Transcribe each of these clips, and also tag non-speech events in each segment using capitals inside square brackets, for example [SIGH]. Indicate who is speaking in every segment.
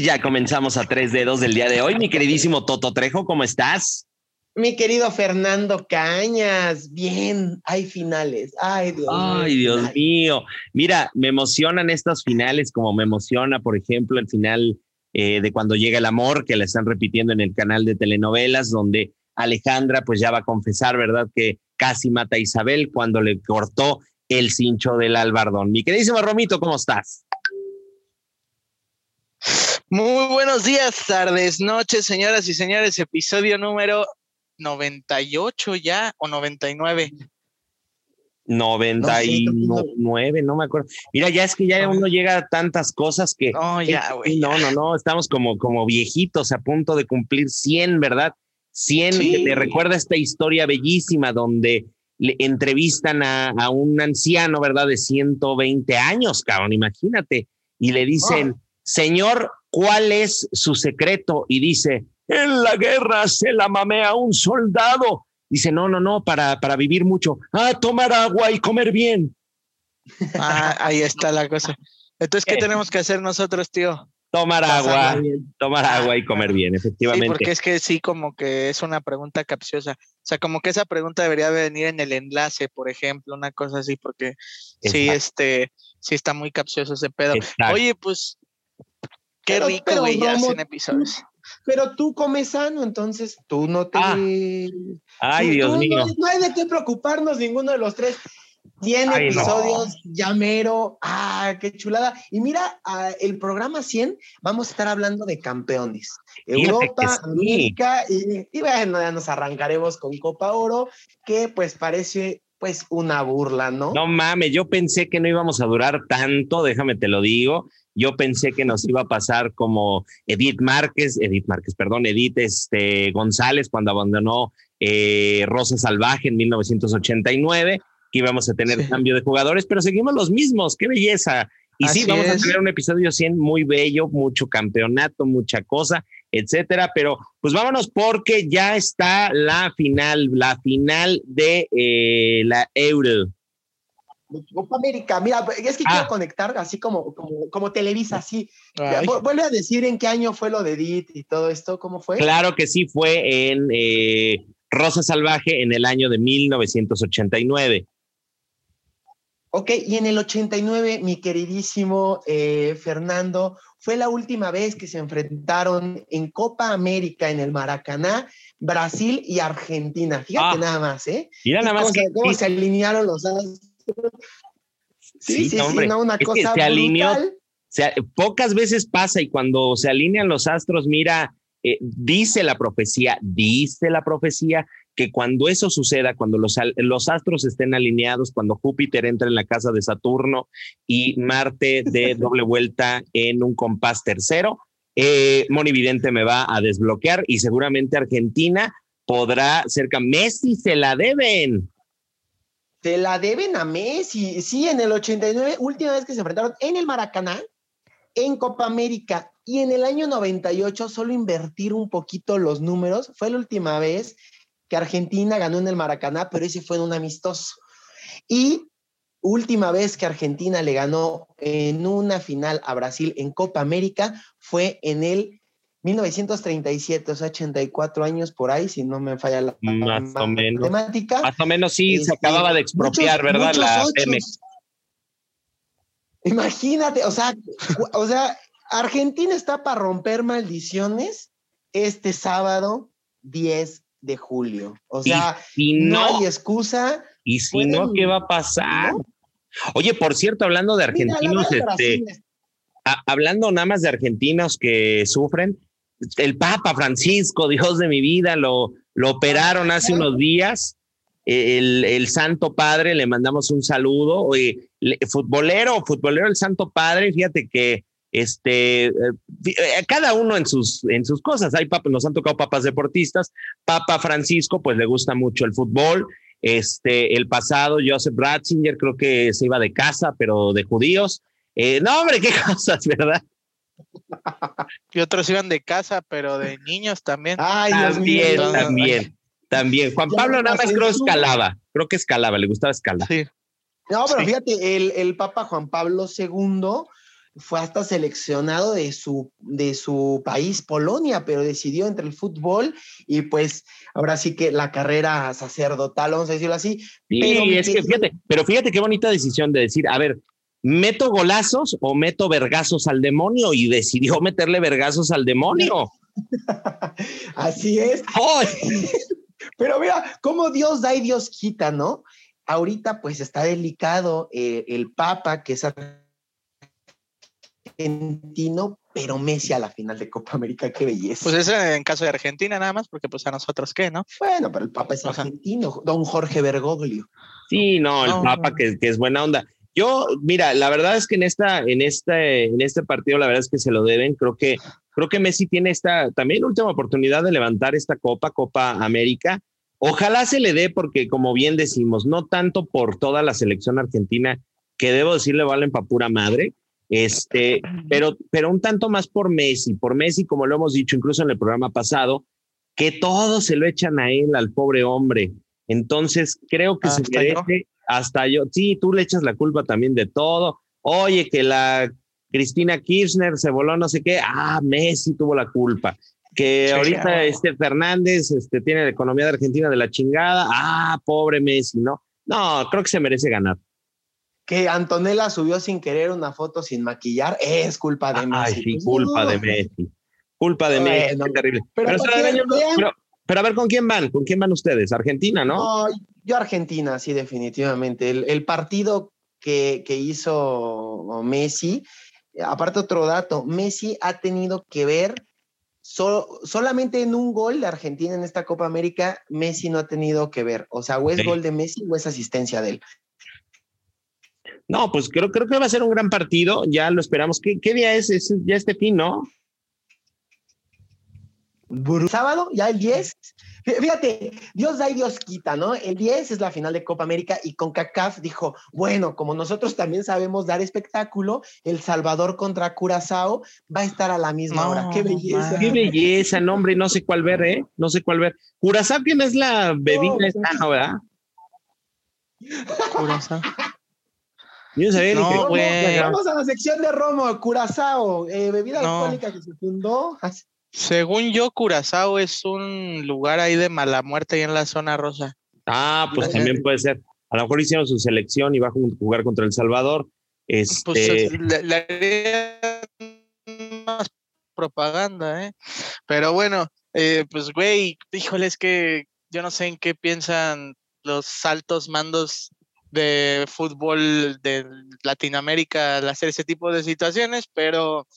Speaker 1: Y ya comenzamos a tres dedos del día de hoy. Mi queridísimo Toto Trejo, ¿cómo estás?
Speaker 2: Mi querido Fernando Cañas, bien, hay finales. Ay, Dios,
Speaker 1: Ay, Dios mío. Mira, me emocionan estas finales, como me emociona, por ejemplo, el final eh, de Cuando llega el amor, que la están repitiendo en el canal de telenovelas, donde Alejandra pues ya va a confesar, ¿verdad? Que casi mata a Isabel cuando le cortó el cincho del albardón. Mi queridísimo Romito, ¿cómo estás?
Speaker 3: Muy buenos días, tardes, noches, señoras y señores. Episodio número 98 ya o 99.
Speaker 1: 99, no, me acuerdo. Mira, ya es que ya uno llega a tantas cosas que.
Speaker 3: Oh, ya, güey.
Speaker 1: No, no, no, estamos como, como viejitos a punto de cumplir 100, ¿verdad? 100, que te recuerda esta historia bellísima donde le entrevistan a, a, un anciano, ¿verdad? De 120 años, cabrón, imagínate. Y le dicen,
Speaker 2: Oh.
Speaker 1: señor, ¿cuál es su secreto? Y dice, en la guerra se la mamea un soldado. Dice, no, no, no, para, para vivir mucho. Ah, tomar agua y comer bien. [LAUGHS]
Speaker 3: Ah, ahí está la cosa. Entonces, ¿qué
Speaker 1: Eh.
Speaker 3: tenemos que hacer nosotros, tío?
Speaker 1: Tomar
Speaker 2: Pasarla
Speaker 1: agua,
Speaker 2: bien.
Speaker 1: tomar agua y comer bien,
Speaker 3: Sí,
Speaker 1: efectivamente.
Speaker 3: porque es que sí, como que es una pregunta capciosa. O sea, como que esa pregunta debería venir en el enlace, por ejemplo, una cosa así, porque sí, este, sí está muy capcioso ese pedo.
Speaker 1: Exacto.
Speaker 3: Oye, pues,
Speaker 2: Pero-
Speaker 3: rico,
Speaker 2: pero,
Speaker 3: güey, ya
Speaker 2: Romo,
Speaker 3: hacen episodios.
Speaker 2: Pero tú comes sano, entonces tú no te.
Speaker 1: Ah. Ay,
Speaker 2: tú-
Speaker 1: Dios
Speaker 2: tú
Speaker 1: mío.
Speaker 2: No, no hay de qué preocuparnos ninguno de los tres. Tiene
Speaker 1: Ay, no.
Speaker 2: episodios, llamero, ah, qué chulada. Y mira, el programa 100, vamos a estar hablando de campeones.
Speaker 1: Fíjate
Speaker 2: Europa,
Speaker 1: sí.
Speaker 2: América, y, y bueno, ya nos arrancaremos con Copa Oro, que pues parece pues una burla, ¿no?
Speaker 1: No mames, yo pensé que no íbamos a durar tanto, déjame te lo digo. Yo pensé que nos iba a pasar como Edith Márquez, Edith Márquez, perdón, Edith este, González cuando abandonó eh, Rosa Salvaje en 1989, que íbamos a tener
Speaker 3: Sí.
Speaker 1: cambio de jugadores, pero seguimos los mismos, qué belleza. Y sí, vamos a tener un episodio 100 muy bello, mucho campeonato, mucha cosa, etcétera, pero pues vámonos porque ya está la final, la final de eh, la Euro.
Speaker 2: Copa América, mira, es que
Speaker 1: Ah.
Speaker 2: quiero conectar así como, como, como Televisa, así.
Speaker 3: Ay,
Speaker 2: Vuelve a decir en qué año fue lo de Edith y todo esto, ¿cómo fue?
Speaker 1: Claro que sí, fue en eh, Rosa Salvaje en el año de 1989.
Speaker 2: Ok, y en el 89, mi queridísimo eh, Fernando, fue la última vez que se enfrentaron en Copa América en el Maracaná, Brasil y Argentina. Fíjate
Speaker 1: Ah.
Speaker 2: nada más, ¿eh?
Speaker 1: Mira nada más
Speaker 2: ¿Cómo,
Speaker 1: que
Speaker 2: se, cómo se alinearon los astros? Sí, sí, sí,
Speaker 1: hombre,
Speaker 2: no, una
Speaker 1: es que
Speaker 2: cosa
Speaker 1: se alineó pocas veces pasa y cuando se alinean los astros, mira, eh, dice la profecía, dice la profecía que cuando eso suceda, cuando los astros estén alineados, cuando Júpiter entra en la casa de Saturno y Marte de [LAUGHS] doble vuelta en un compás tercero, eh, Monividente me va a desbloquear y seguramente Argentina podrá cerca. Messi se la deben.
Speaker 2: Se la deben a Messi. Sí, en el 89, última vez que se enfrentaron en el Maracaná, en Copa América. Y en el año 98, solo invertir un poquito los números, fue la última vez que Argentina ganó en el Maracaná, pero ese fue en un amistoso. Y última vez que Argentina le ganó en una final a Brasil en Copa América fue en el 1937, o sea, 84 años por ahí, si no me falla la
Speaker 1: Más o menos.
Speaker 2: matemática.
Speaker 1: Más o menos sí, se
Speaker 2: Este,
Speaker 1: acababa de expropiar,
Speaker 2: muchos-
Speaker 1: ¿verdad?
Speaker 2: muchos
Speaker 1: la. Pemex.
Speaker 2: Imagínate, o sea, o sea, Argentina está para romper maldiciones este sábado 10 de julio. O sea,
Speaker 1: si
Speaker 2: no,
Speaker 1: no,
Speaker 2: hay excusa.
Speaker 1: y si
Speaker 2: pueden-
Speaker 1: no, ¿qué va a pasar?
Speaker 2: ¿no?
Speaker 1: Oye, por cierto, hablando de argentinos, este, a- hablando nada más de argentinos que sufren, el Papa Francisco, Dios de mi vida, lo, lo operaron hace unos días. El, el Santo Padre, le mandamos un saludo. Oye, le- futbolero, futbolero el Santo Padre, fíjate que este, eh, eh, cada uno en sus, en sus cosas. Hay papas, nos han tocado papas deportistas. Papa Francisco, pues le gusta mucho el fútbol. Este, el pasado, Joseph Ratzinger, creo que se iba de casa, pero de judíos. Eh, no, hombre, qué [LAUGHS] cosas, ¿verdad?
Speaker 3: Y otros iban de casa, pero de niños también.
Speaker 2: Ay, Dios mío.
Speaker 1: También, también, también. Juan Pablo nada más creo escalaba, creo que escalaba, le gustaba escalar.
Speaker 3: Sí.
Speaker 2: No, pero
Speaker 3: Sí.
Speaker 2: fíjate, el, el Papa Juan Pablo II fue hasta seleccionado de su, de su país, Polonia, pero decidió entre el fútbol y pues ahora sí que la carrera sacerdotal, vamos a decirlo así.
Speaker 1: pero es que fíjate, pero fíjate qué bonita decisión de decir, a ver, ¿meto golazos o meto vergazos al demonio? Y decidió meterle vergazos al demonio. [LAUGHS]
Speaker 2: Así es. [LAUGHS] Pero mira, cómo Dios da y Dios quita, ¿no? Ahorita pues está delicado eh, el Papa, que es argentino, pero Messi a la final de Copa América, qué belleza.
Speaker 3: Pues eso en caso de Argentina nada más, porque pues a nosotros qué, ¿no?
Speaker 2: Bueno, pero el Papa es argentino, don Jorge Bergoglio.
Speaker 1: Sí, no, el Papa que, que, es buena onda. Yo, mira, la verdad es que en esta, en este, en este partido, la verdad es que se lo deben. Creo que, creo que Messi tiene esta también última oportunidad de levantar esta Copa, Copa América. Ojalá se le dé, porque como bien decimos, no tanto por toda la selección argentina, que debo decirle valen para pura madre, este, pero, pero un tanto más por Messi, por Messi, como lo hemos dicho incluso en el programa pasado, que todos se lo echan a él, al pobre hombre. Entonces, creo que se merece, hasta yo, sí, tú le echas la culpa también de todo. Oye, que la Cristina Kirchner se voló no sé qué, ah, Messi tuvo la culpa. Que ahorita este Fernández este, tiene la economía de Argentina de la chingada, ah, pobre Messi, ¿no? No, creo que se merece ganar
Speaker 2: que Antonella subió sin querer una foto sin maquillar, es culpa de Messi.
Speaker 1: Ay, sí, culpa de Messi. Culpa de Messi, terrible. Pero, a ver, ¿con quién van? ¿Con quién van ustedes? Argentina, ¿no?
Speaker 2: no yo Argentina, sí, definitivamente. El, partido que, que, hizo Messi, aparte otro dato, Messi ha tenido que ver solamente en un gol de Argentina en esta Copa América, Messi no ha tenido que ver. O sea, o es gol de Messi o es asistencia de él.
Speaker 1: No, pues creo, creo que va a ser un gran partido. Ya lo esperamos. ¿Qué, qué día es? es? Ya este fin, ¿no?
Speaker 2: Sábado, ya el 10. Fíjate, Dios da y Dios quita, ¿no? El 10 es la final de Copa América y con CACAF dijo, bueno, como nosotros también sabemos dar espectáculo, El Salvador contra Curazao va a estar a la misma hora. ¡Qué belleza!
Speaker 1: ¡Qué belleza! No, hombre, no sé cuál ver, ¿eh? No sé cuál ver. Curazao, ¿quién es la bebida no, esta, no, verdad?
Speaker 2: Curazao. Yo sabía no, Vamos a la sección de Romo, Curazao, eh, bebida alcohólica que se fundó.
Speaker 3: Según yo, Curazao es un lugar ahí de mala muerte ahí en la zona rosa.
Speaker 1: Ah, pues también puede ser. A lo mejor hicieron su selección y va a jugar contra El Salvador. Pues este...
Speaker 3: le, haría más propaganda, ¿eh? Pero bueno, eh, pues güey, híjole, es que yo no sé en qué piensan los altos mandos de fútbol de Latinoamérica al hacer ese tipo de situaciones, pero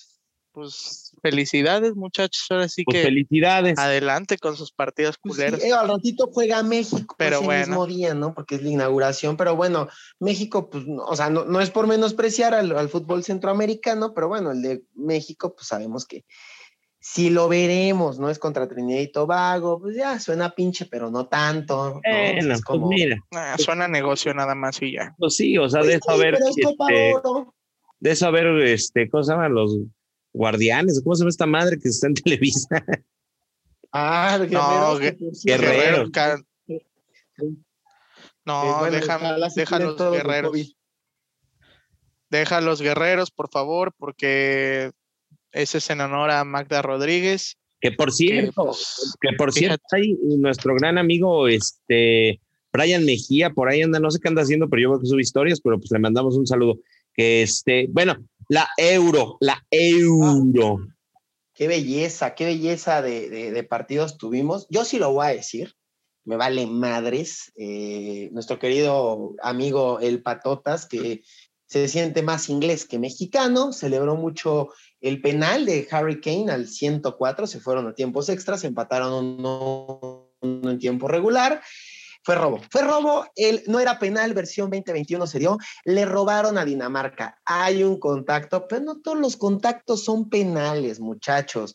Speaker 3: pues felicidades muchachos, ahora sí pues, que
Speaker 1: felicidades.
Speaker 3: adelante con sus partidos pues culeros.
Speaker 2: Eh, al ratito juega México pero ese mismo día, ¿no? Porque es la inauguración, pero bueno, México, pues, o sea, no, no es por menospreciar al, al, fútbol centroamericano, pero bueno, el de México, pues sabemos que si lo veremos, ¿no? Es contra Trinidad y Tobago, pues ya suena pinche, pero no tanto.
Speaker 1: ¿no? Pues como... mira.
Speaker 3: Ah, suena negocio nada más y ya.
Speaker 1: Pues sí, o sea, de eso haber. Este, de eso haber, este, ¿cómo se llaman los guardianes? ¿Cómo se llama esta madre que está en [LAUGHS] Televisa?
Speaker 2: Ah, guerreros.
Speaker 1: No, guerreros.
Speaker 3: No, deja, deja los guerreros. Deja los guerreros, por favor, porque ese es en honor a Magda Rodríguez.
Speaker 1: Que por cierto, pues, que, por cierto, hay nuestro gran amigo, este, Brian Mejía, por ahí anda, no sé qué anda haciendo, pero yo veo que sube historias, pero pues le mandamos un saludo. Que este, bueno, la euro, la euro. Ah,
Speaker 2: qué belleza, qué belleza de, partidos tuvimos. Yo sí lo voy a decir, me vale madres. Eh, nuestro querido amigo El Patotas, que se siente más inglés que mexicano, celebró mucho el penal de Harry Kane al 104, se fueron a tiempos extras, empataron en tiempo regular. Fue robo, fue robo, el, no era penal, versión 2021 se dio, le robaron a Dinamarca. Hay un contacto, pero no todos los contactos son penales, muchachos.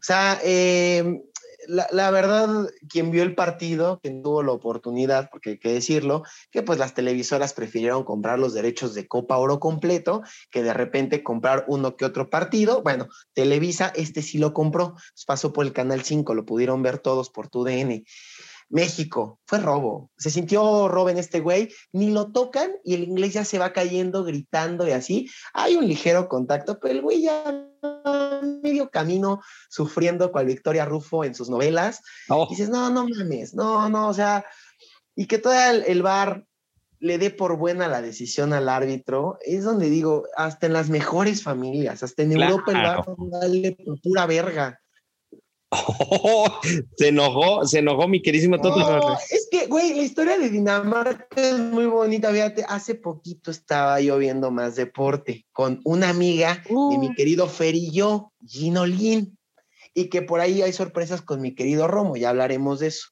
Speaker 2: O sea, eh, la, verdad, quien vio el partido, quien tuvo la oportunidad, porque hay que decirlo, que pues las televisoras prefirieron comprar los derechos de Copa Oro completo que de repente comprar uno que otro partido. Bueno, Televisa, este sí lo compró, pasó por el Canal 5, lo pudieron ver todos por tu DN. México, fue robo. Se sintió robo en este güey, ni lo tocan y el inglés ya se va cayendo, gritando y así. Hay un ligero contacto, pero el güey ya medio camino sufriendo cual Victoria Rufo en sus novelas.
Speaker 1: Oh.
Speaker 2: Y dices, no, no mames, no, no, o sea, y que todo el, el bar le dé por buena la decisión al árbitro, es donde digo, hasta en las mejores familias, hasta en
Speaker 1: Claro.
Speaker 2: Europa el bar vale por pura verga. [LAUGHS]
Speaker 1: se enojó, se enojó mi querísimo Toto.
Speaker 2: No, es que, güey, la historia de Dinamarca es muy bonita. Fíjate, hace poquito estaba yo viendo más deporte con una amiga de mi querido Fer y yo, Gino Lin, y que por ahí hay sorpresas con mi querido Romo, ya hablaremos de eso.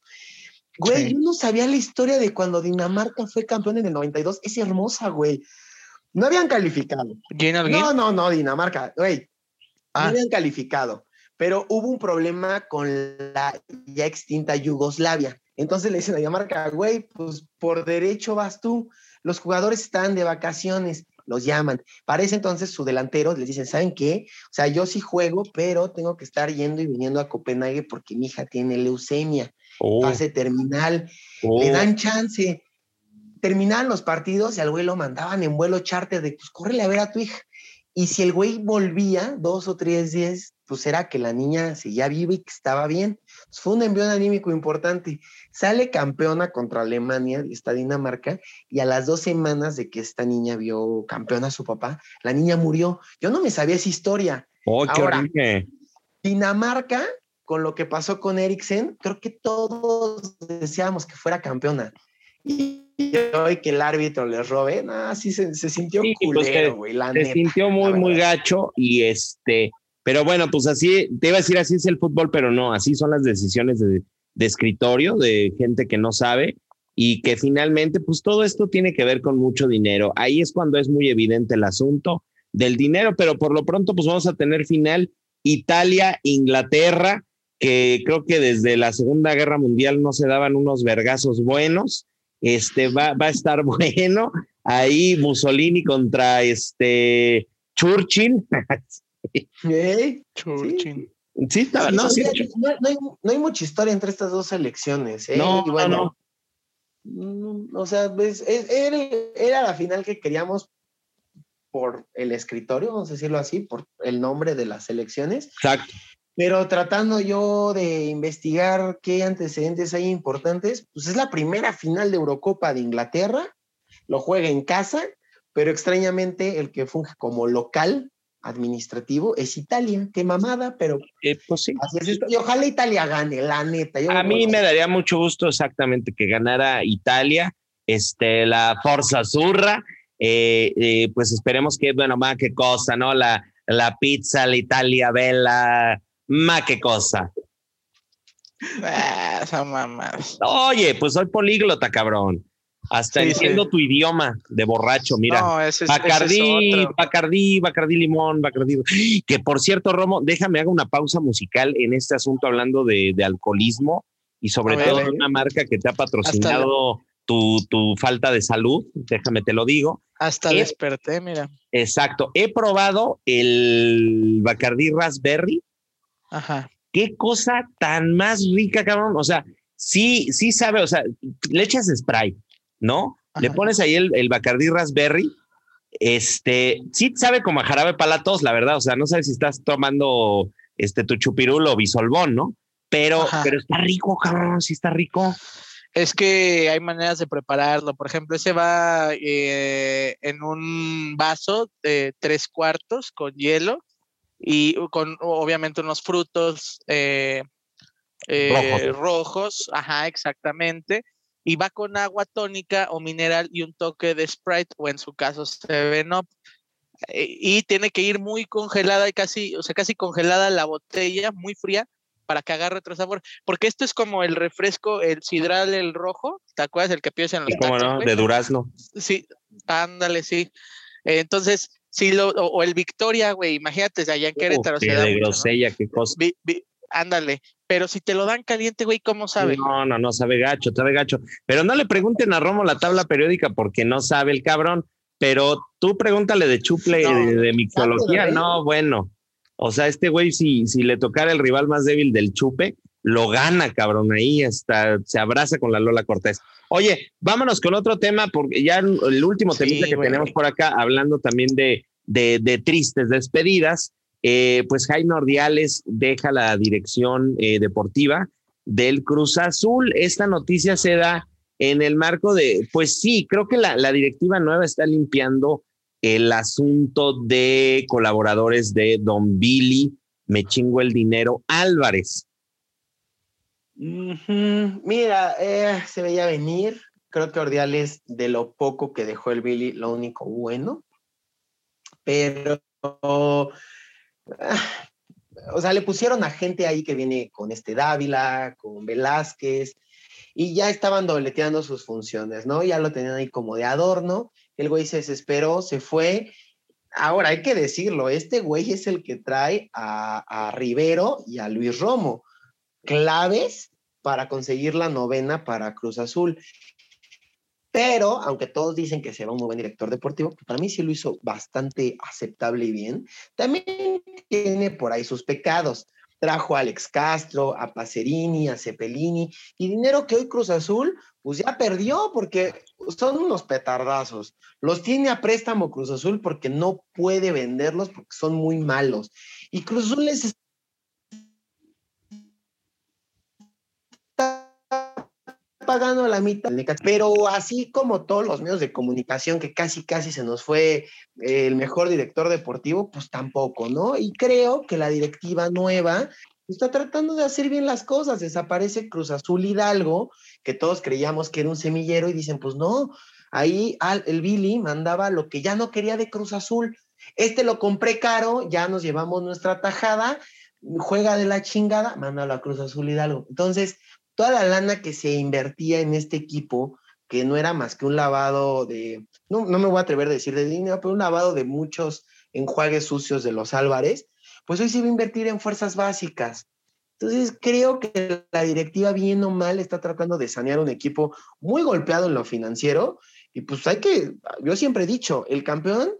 Speaker 2: Güey,
Speaker 3: Sí.
Speaker 2: yo no sabía la historia de cuando Dinamarca fue campeón en el 92. Es hermosa, güey. No habían calificado.
Speaker 3: Gino.
Speaker 2: No, no, no, Dinamarca, güey.
Speaker 3: Ah.
Speaker 2: No habían calificado, pero hubo un problema con la ya extinta Yugoslavia. Entonces le dicen a Dinamarca, güey, pues por derecho vas tú. Los jugadores están de vacaciones, los llaman. Para ese entonces su delantero les dicen, ¿saben qué? O sea, yo sí juego, pero tengo que estar yendo y viniendo a Copenhague porque mi hija tiene leucemia,
Speaker 1: Oh,
Speaker 2: fase terminal
Speaker 1: oh.
Speaker 2: le dan chance. Terminaban los partidos y al güey lo mandaban en vuelo charter de, pues, córrele a ver a tu hija. Y si el güey volvía dos o tres días, pues era que la niña seguía viva y que estaba bien. Pues, fue un envío anímico importante. Sale campeona contra Alemania, esta Dinamarca, y a las dos semanas de que esta niña vio campeona a su papá, la niña murió. Yo no me sabía esa historia.
Speaker 1: Oh, qué
Speaker 2: Ahora.
Speaker 1: horrible.
Speaker 2: Dinamarca, con lo que pasó con Eriksen, creo que todos deseábamos que fuera campeona. Y hoy que el árbitro le robe, no, sí se, se sintió
Speaker 1: Sí, pues
Speaker 2: culero, güey,
Speaker 1: Se
Speaker 2: neta.
Speaker 1: sintió muy,
Speaker 2: la
Speaker 1: muy
Speaker 2: verdad.
Speaker 1: gacho y este, pero bueno, pues así, te iba a decir así es el fútbol, pero no, así son las decisiones de, de escritorio, de gente que no sabe y que finalmente, pues todo esto tiene que ver con mucho dinero. Ahí es cuando es muy evidente el asunto del dinero, pero por lo pronto, pues vamos a tener final Italia-Inglaterra, que creo que desde la Segunda Guerra Mundial no se daban unos vergazos buenos. Este va, va a estar [LAUGHS] bueno. Ahí Mussolini contra este Churchill. [LAUGHS]
Speaker 2: ¿Eh?
Speaker 3: Churchin.
Speaker 1: Sí, estaba,
Speaker 2: Sí,
Speaker 1: no, sí,
Speaker 2: sí, no, no hay, no hay mucha historia entre estas dos elecciones. ¿eh?
Speaker 1: No,
Speaker 2: Y bueno,
Speaker 1: no,
Speaker 2: mm, O sea, pues, es- era, era la final que queríamos por el escritorio, vamos a decirlo así, por el nombre de las elecciones.
Speaker 1: exacto.
Speaker 2: Pero tratando yo de investigar qué antecedentes hay importantes, pues es la primera final de Eurocopa de Inglaterra, lo juega en casa, pero extrañamente el que funge como local administrativo es Italia. Qué mamada, pero
Speaker 1: Eh, pues sí.
Speaker 2: así es esto. Y ojalá Italia gane, la neta. Yo
Speaker 1: A mí me daría mucho gusto exactamente que ganara Italia, este, la Forza Azurra. eh, eh, pues esperemos que, bueno, más qué cosa, ¿no? La, la pizza, la Italia Bella, más qué cosa.
Speaker 3: Ah, esa mamá.
Speaker 1: Oye, pues soy políglota, cabrón. Hasta
Speaker 3: Sí,
Speaker 1: entiendo
Speaker 3: sí.
Speaker 1: tu idioma de borracho, mira.
Speaker 3: No, ese, es- ese
Speaker 1: Bacardí,
Speaker 3: es.
Speaker 1: Bacardí, Bacardí Limón, Bacardí. Que por cierto, Romo, déjame hago una pausa musical en este asunto hablando de, de alcoholismo y sobre
Speaker 3: ver,
Speaker 1: todo una marca que te ha patrocinado tu, tu falta de salud. Déjame te lo digo.
Speaker 3: Hasta desperté, mira.
Speaker 1: Exacto. He probado el Bacardí Raspberry.
Speaker 3: Ajá.
Speaker 1: Qué cosa tan más rica, cabrón. O sea, sí, sí sabe, o sea, le echas spray, ¿no? Le pones ahí el, el Bacardí Raspberry. Este, sí sabe como a jarabe para la tos, la verdad. O sea, no sabes si estás tomando este tu chupirulo o bisolbón, ¿no? Pero,
Speaker 3: Ajá.
Speaker 1: pero está rico, cabrón, sí está rico.
Speaker 3: Es que hay maneras de prepararlo. Por ejemplo, ese va eh, en un vaso de tres cuartos con hielo y con obviamente unos frutos eh, eh, rojos. Ajá, exactamente. Y va con agua tónica o mineral y un toque de Sprite o en su caso Seven Up. Eh, Y tiene que ir muy congelada y casi, o sea, casi congelada la botella, muy fría, para que agarre otro sabor. Porque esto es como el refresco, el sidral, el rojo, ¿te acuerdas? El que pides en los
Speaker 1: cómo no, de durazno.
Speaker 3: Sí, ándale, sí. Entonces, sí, lo, o, o el Victoria, güey, imagínate, allá en Querétaro se da
Speaker 1: de
Speaker 3: mucho, ¿no?
Speaker 1: grosella, qué cosa.
Speaker 3: Vi- vi- ándale, pero si te lo dan caliente, güey, ¿cómo sabe?
Speaker 1: No, no, no, sabe gacho, sabe gacho. Pero no le pregunten a Romo la tabla periódica porque no sabe el cabrón. Pero tú pregúntale de chuple,
Speaker 3: No,
Speaker 1: de, de mixología. No, bueno. O sea, este güey, si, si le tocara el rival más débil del chupe, lo gana, cabrón, ahí hasta se abraza con la Lola Cortés. Oye, vámonos con otro tema, porque ya el último tema que tenemos por acá, hablando también de, de, tristes despedidas, eh, pues Jaime Ordiales deja la dirección eh, deportiva del Cruz Azul. Esta noticia se da en el marco de, pues sí, creo que la, directiva nueva está limpiando el asunto de colaboradores de Don Billy, me chingo el dinero, Álvarez.
Speaker 2: Mira, eh, se veía venir. Creo que Ordiales, de lo poco que dejó el Billy, lo único bueno. Pero, o sea, le pusieron a gente ahí que viene con este Dávila, con Velázquez, y ya estaban dobleteando sus funciones, ¿no? Ya lo tenían ahí como de adorno. El güey se desesperó, se fue. Ahora hay que decirlo, este güey es el que trae a, a Rivero y a Luis Romo claves para conseguir la novena para Cruz Azul. Pero, aunque todos dicen que se va un buen director deportivo, para mí sí lo hizo bastante aceptable y bien. También tiene por ahí sus pecados. Trajo a Alex Castro, a Pacerini, a Cepelini, y dinero que hoy Cruz Azul, pues ya perdió porque son unos petardazos. Los tiene a préstamo Cruz Azul porque no puede venderlos porque son muy malos. Y Cruz Azul les pagando la mitad, pero así como todos los medios de comunicación que casi casi se nos fue eh, el mejor director deportivo, pues tampoco, ¿no? Y creo que la directiva nueva está tratando de hacer bien las cosas, desaparece Cruz Azul Hidalgo, que todos creíamos que era un semillero y dicen, pues no, ahí el Billy mandaba lo que ya no quería de Cruz Azul. Este lo compré caro, ya nos llevamos nuestra tajada, juega de la chingada, mándalo a Cruz Azul Hidalgo. Entonces, toda la lana que se invertía en este equipo, que no era más que un lavado de, no, no me voy a atrever a decir de dinero, pero un lavado de muchos enjuagues sucios de los Álvarez, pues hoy se va a invertir en fuerzas básicas. Entonces, creo que la directiva, bien o mal, está tratando de sanear un equipo muy golpeado en lo financiero. Y pues hay que, yo siempre he dicho, el campeón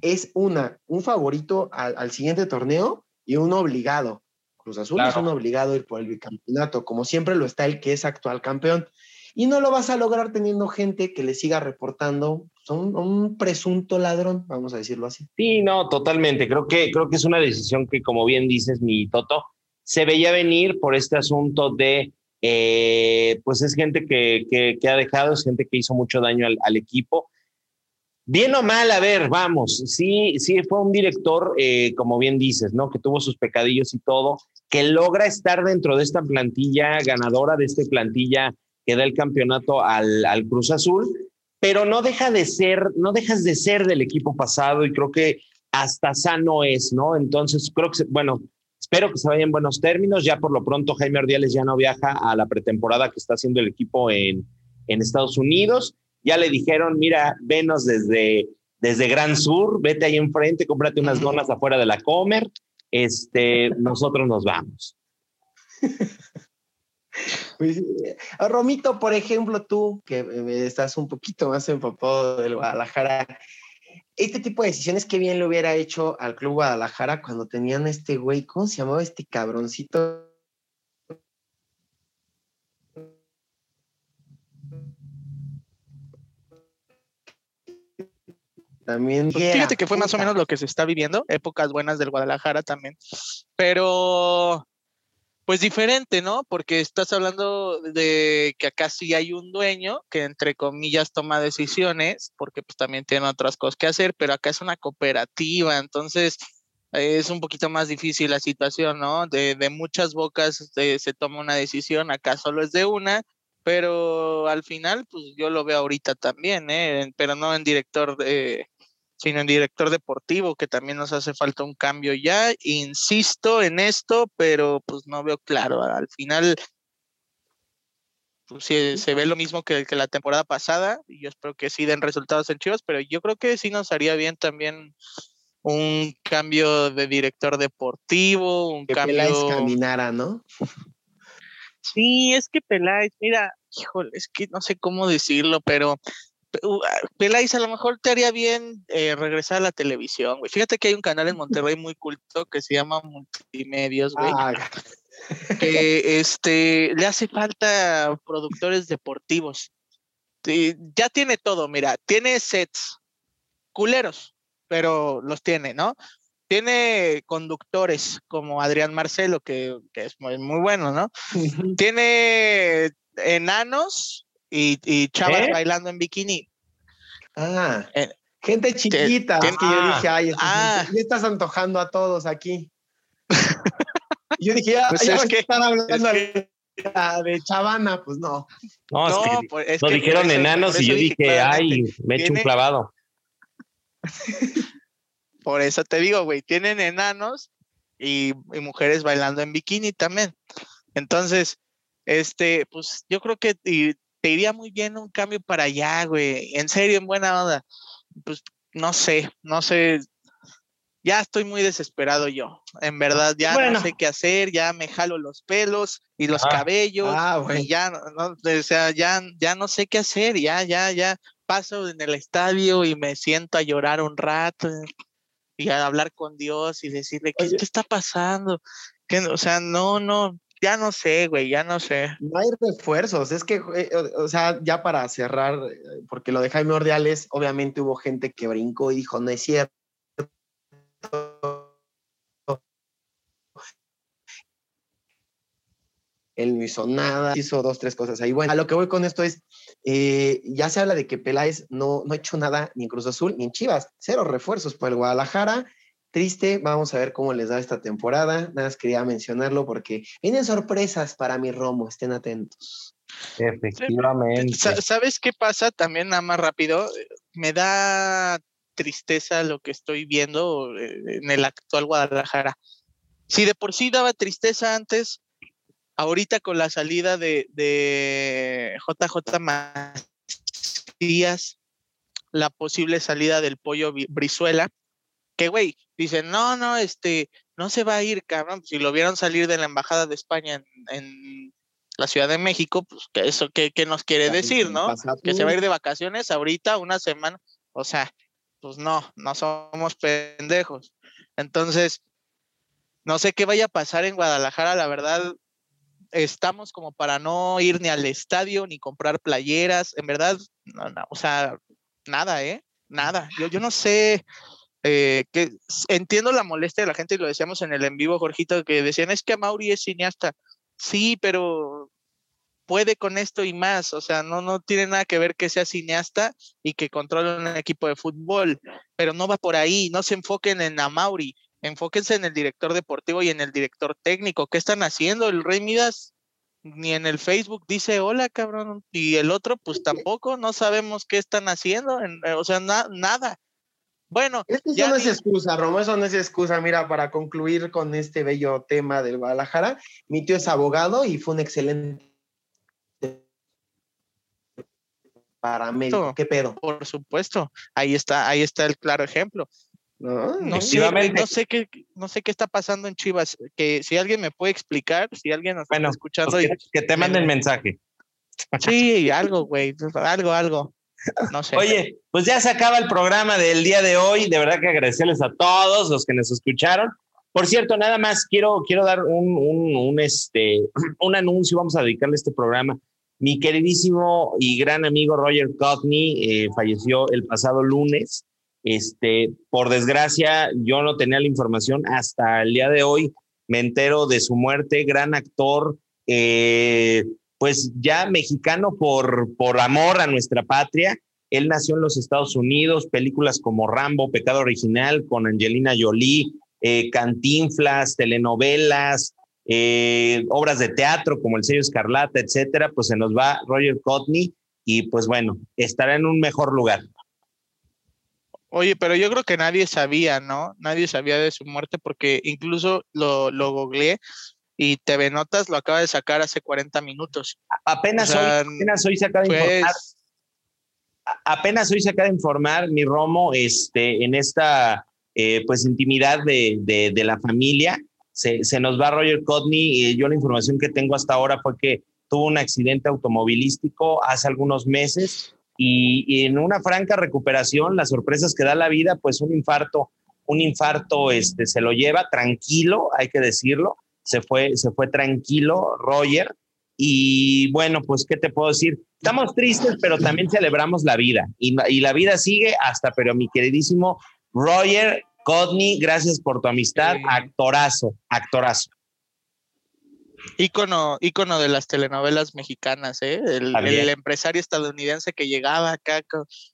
Speaker 2: es una, un favorito al, al siguiente torneo y un obligado. Cruz Azul es un obligado a ir por el bicampeonato, como siempre lo está el que es actual campeón. Y no lo vas a lograr teniendo gente que le siga reportando son un presunto ladrón, vamos a decirlo así.
Speaker 1: Sí, no, totalmente. Creo que, creo que es una decisión que, como bien dices, mi Toto, se veía venir por este asunto de, eh, pues es gente que, que, ha dejado, es gente que hizo mucho daño al, al equipo Bien o mal, a ver, vamos, sí, sí fue un director, eh, como bien dices, ¿no? Que tuvo sus pecadillos y todo, que logra estar dentro de esta plantilla ganadora, de esta plantilla que da el campeonato al, al Cruz Azul, pero no deja de ser, no dejas de ser del equipo pasado y creo que hasta sano es, ¿no? Entonces, creo que, bueno, espero que se vaya en buenos términos. Ya por lo pronto, Jaime Ordiales ya no viaja a la pretemporada que está haciendo el equipo en, en Estados Unidos ya le dijeron, mira, venos desde, desde Gran Sur, vete ahí enfrente, cómprate unas donas afuera de la Comer, este, nosotros nos vamos. [LAUGHS]
Speaker 2: Pues, Romito, por ejemplo, tú que eh, estás un poquito más empapado del Guadalajara, este tipo de decisiones, qué bien le hubiera hecho al Club Guadalajara cuando tenían este güey, ¿cómo se llamaba este cabroncito?
Speaker 3: También. Pues fíjate que fue más o menos lo que se está viviendo, épocas buenas del Guadalajara también, pero pues diferente, ¿no? Porque estás hablando de que acá sí hay un dueño que entre comillas toma decisiones, porque pues también tiene otras cosas que hacer, pero acá es una cooperativa, entonces es un poquito más difícil la situación, ¿no? De, de muchas bocas este, se toma una decisión, acá solo es de una, pero al final, pues yo lo veo ahorita también, ¿eh? Pero no en director de, sino en director deportivo, que también nos hace falta un cambio ya. Insisto en esto, pero pues no veo claro. Al final, pues, sí, se ve lo mismo que, que, la temporada pasada, y yo espero que sí den resultados en Chivas, pero yo creo que sí nos haría bien también un cambio de director deportivo, un
Speaker 2: que
Speaker 3: cambio...
Speaker 2: Peláez caminara, ¿no?
Speaker 3: Sí, es que Peláez, mira, híjole, es que no sé cómo decirlo, pero Ah, Peláez, a lo mejor te haría bien eh, regresar a la televisión, güey. Fíjate que hay un canal en [LAUGHS] Monterrey muy culto que se llama Multimedios, güey. Ah, [LAUGHS] que [LAUGHS] este, le hace falta productores deportivos. ya tiene todo, mira, tiene sets culeros, pero los tiene, ¿no? Tiene conductores como Adrián Marcelo, que, es muy, bueno, ¿no? tiene enanos y, chavas ¿Eh? bailando en bikini.
Speaker 2: Ah, eh, gente chiquita. que yo dije, ay, ah. estás antojando a todos aquí. [LAUGHS] yo dije, ya, pues es que, están hablando de, chavana, pues no.
Speaker 1: No, no, es que, pues, dijeron enanos y yo dije, ay, me he hecho un clavado. [LAUGHS]
Speaker 3: Por eso te digo, güey, tienen enanos y, mujeres bailando en bikini también. Entonces, este, pues yo creo que te, iría muy bien un cambio para allá, güey. En serio, en buena onda. Pues no sé, no sé. Ya estoy muy desesperado yo. En verdad, ya no sé qué hacer, ya me jalo los pelos y los ah, cabellos. Ah, y ya, no, o sea, ya, ya no sé qué hacer, ya, ya, ya paso en el estadio y me siento a llorar un rato y a hablar con Dios y decirle, ¿qué, está pasando? Que, o sea, no, no, ya no sé, güey, ya no sé.
Speaker 2: No hay refuerzos, es que, eh, o sea, ya para cerrar, eh, porque lo de Jaime Ordiales, obviamente hubo gente que brincó y dijo, no es cierto. Él no hizo nada, hizo dos, tres cosas ahí. Bueno, a lo que voy con esto es, eh, ya se habla de que Peláez no, no ha hecho nada ni en Cruz Azul ni en Chivas, cero refuerzos por el Guadalajara. Triste, vamos a ver cómo les da esta temporada. Nada más quería mencionarlo porque vienen sorpresas para mi Romo, estén atentos.
Speaker 1: Efectivamente.
Speaker 3: ¿Sabes qué pasa? También nada más rápido, me da tristeza lo que estoy viendo eh, en el actual Guadalajara. Si de por sí daba tristeza antes, ahorita con la salida de, JJ Macías, la posible salida del pollo Brizuela, que güey, dicen, no, no, este, no se va a ir, cabrón, si lo vieron salir de la Embajada de España en, la Ciudad de México, pues que eso, ¿qué, nos quiere decir, no? Que se va a ir de vacaciones ahorita, una semana, o sea, pues no, no somos pendejos. Entonces, no sé qué vaya a pasar en Guadalajara, la verdad, estamos como para no ir ni al estadio ni comprar playeras, en verdad, no, no, o sea, nada, ¿eh? Nada. Yo, yo no sé, eh, que entiendo la molestia de la gente y lo decíamos en el en vivo, Jorgito, que decían, es que Mauri es cineasta. Sí, pero puede con esto y más, o sea, no, no tiene nada que ver que sea cineasta y que controle un equipo de fútbol, pero no va por ahí, no se enfoquen en Mauri enfóquense en el director deportivo y en el director técnico. ¿Qué están haciendo? El Rey Midas ni en el Facebook dice hola, cabrón. Y el otro, pues tampoco, no sabemos qué están haciendo. Eh, o sea, nada. Bueno.
Speaker 2: eso no es excusa, Romo, eso no es excusa. Mira, para concluir con este bello tema del Guadalajara, mi tío es abogado y fue un excelente paramédico. ¿Qué pedo?
Speaker 3: Por supuesto, ahí está, ahí está el claro ejemplo. No, sé, no, sé qué, no sé qué está pasando en Chivas. Que si alguien me puede explicar, si alguien nos está escuchando. Pues
Speaker 1: que, te manden mensaje.
Speaker 3: Sí, algo, güey, algo, algo. No sé.
Speaker 1: Oye, pues ya se acaba el programa del día de hoy. De verdad que agradecerles a todos los que nos escucharon. Por cierto, nada más quiero, quiero dar un, un, este, [CLEARS THROAT] un anuncio. Vamos a dedicarle este programa. Mi queridísimo y gran amigo Roger Cotney eh, falleció el pasado lunes. Este, por desgracia, yo no tenía la información hasta el día de hoy. Me entero de su muerte, gran actor, eh, pues ya mexicano por, por amor a nuestra patria. Él nació en los Estados Unidos, películas como Rambo, Pecado Original, con Angelina Jolie, eh, Cantinflas, telenovelas, eh, obras de teatro como El Sello Escarlata, etcétera. Pues se nos va Roger Cotney y pues bueno, estará en un mejor lugar.
Speaker 3: Oye, pero yo creo que nadie sabía, ¿no? Nadie sabía de su muerte porque incluso lo, lo googleé y TV Notas lo acaba de sacar hace 40 minutos.
Speaker 1: Apenas, hoy, apenas hoy se acaba de informar. Pues apenas hoy se acaba de informar, mi Romo, este, en esta eh, pues intimidad de, de, la familia. Se, se, nos va Roger Codney y yo la información que tengo hasta ahora fue que tuvo un accidente automovilístico hace algunos meses y, en una franca recuperación, las sorpresas que da la vida, pues un infarto, un infarto este, se lo lleva tranquilo, hay que decirlo, se fue, se fue tranquilo, Roger. Y bueno, pues, ¿qué te puedo decir? Estamos tristes, pero también celebramos la vida. Y, y la vida sigue hasta, pero mi queridísimo Roger Codney, gracias por tu amistad. Actorazo, actorazo.
Speaker 3: Ícono, ícono de las telenovelas mexicanas, ¿eh? El, empresario estadounidense que llegaba acá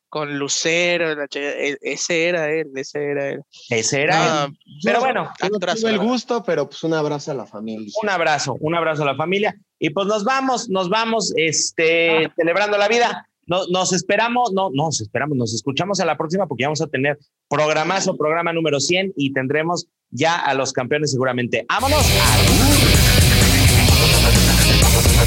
Speaker 3: con, Lucero, e, ese era él, ese era él.
Speaker 1: Ese era Pero bueno,
Speaker 2: tuve el gusto, pero pues un abrazo a la familia.
Speaker 1: Un abrazo, un abrazo a la familia. Y pues nos vamos, nos vamos, este, ah. celebrando la vida. nos esperamos, no, nos esperamos, nos escuchamos a la próxima porque vamos a tener programazo, programa número 100 y tendremos ya a los campeones seguramente. ¡Vámonos! Thank you.